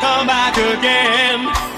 come back again.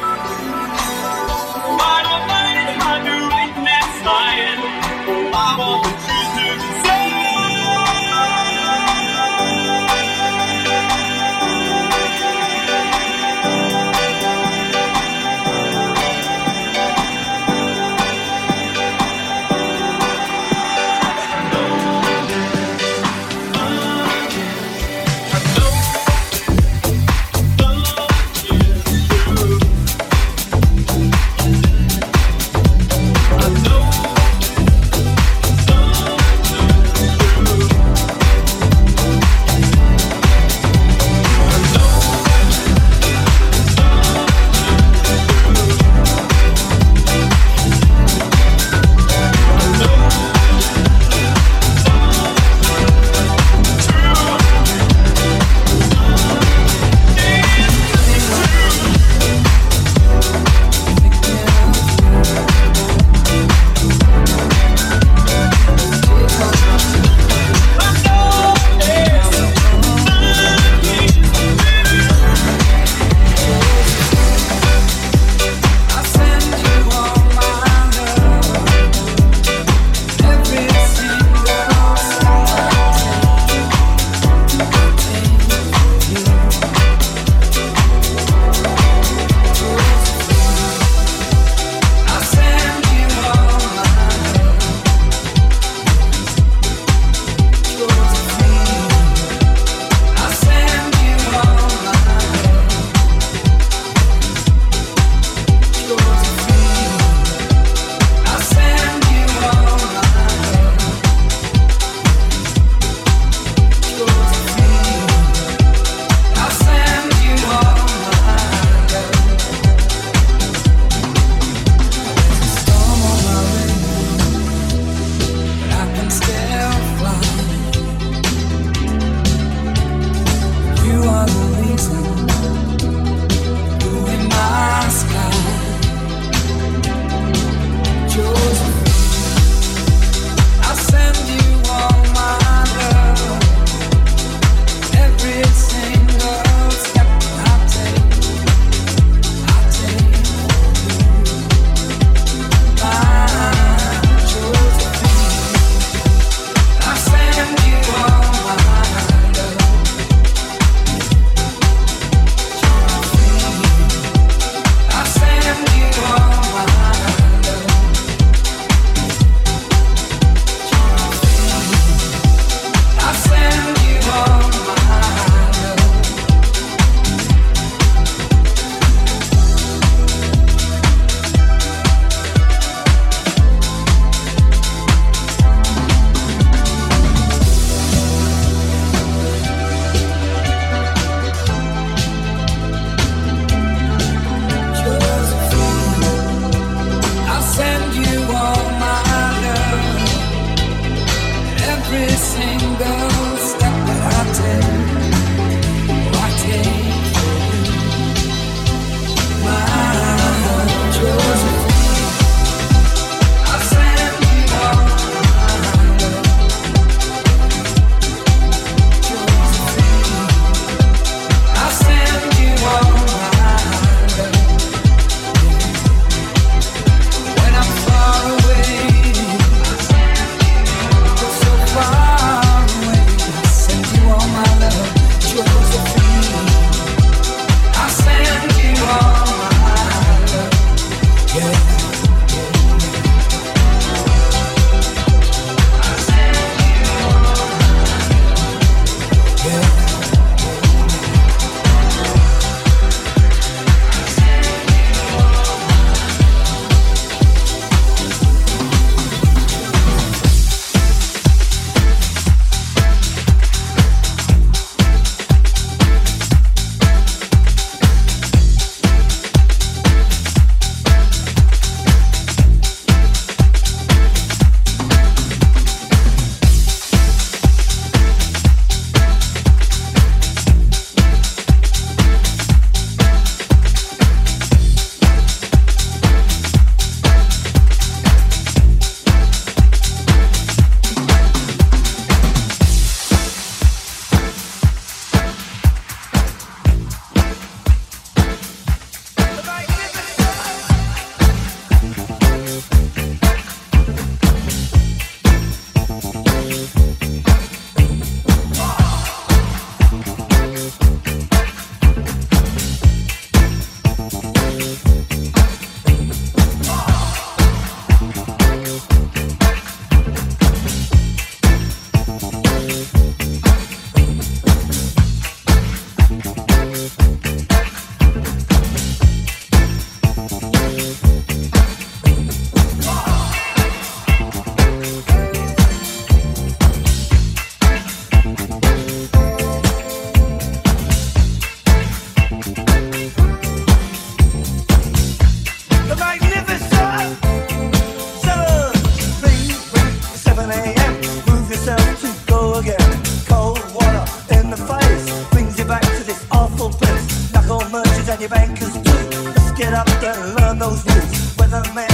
again. Cold water in the face brings you back to this awful place. Knuckle merchants and your bankers too. Let's get up and learn those moves, Weatherman.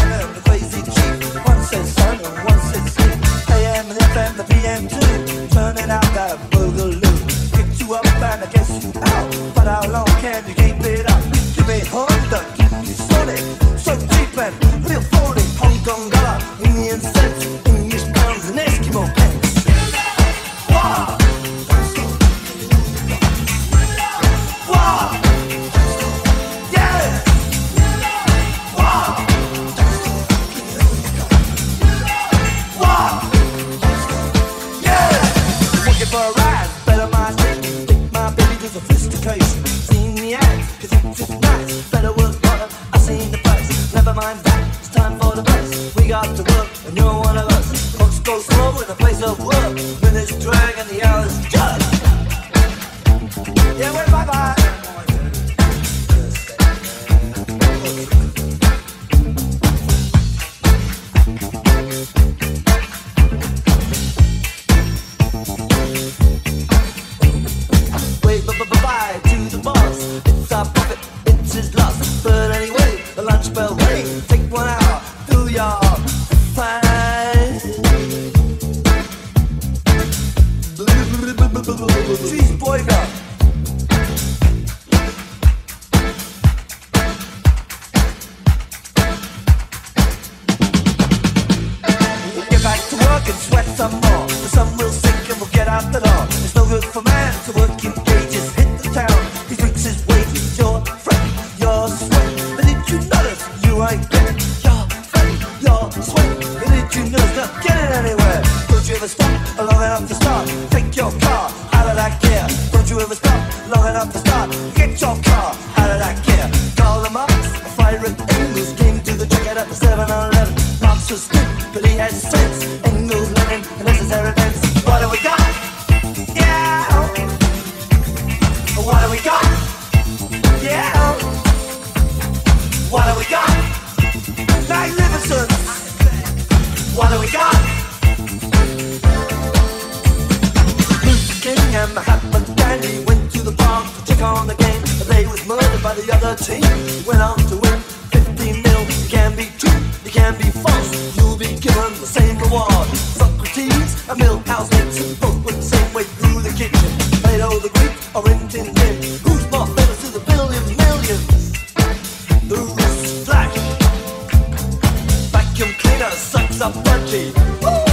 It's no good for man to work Oh.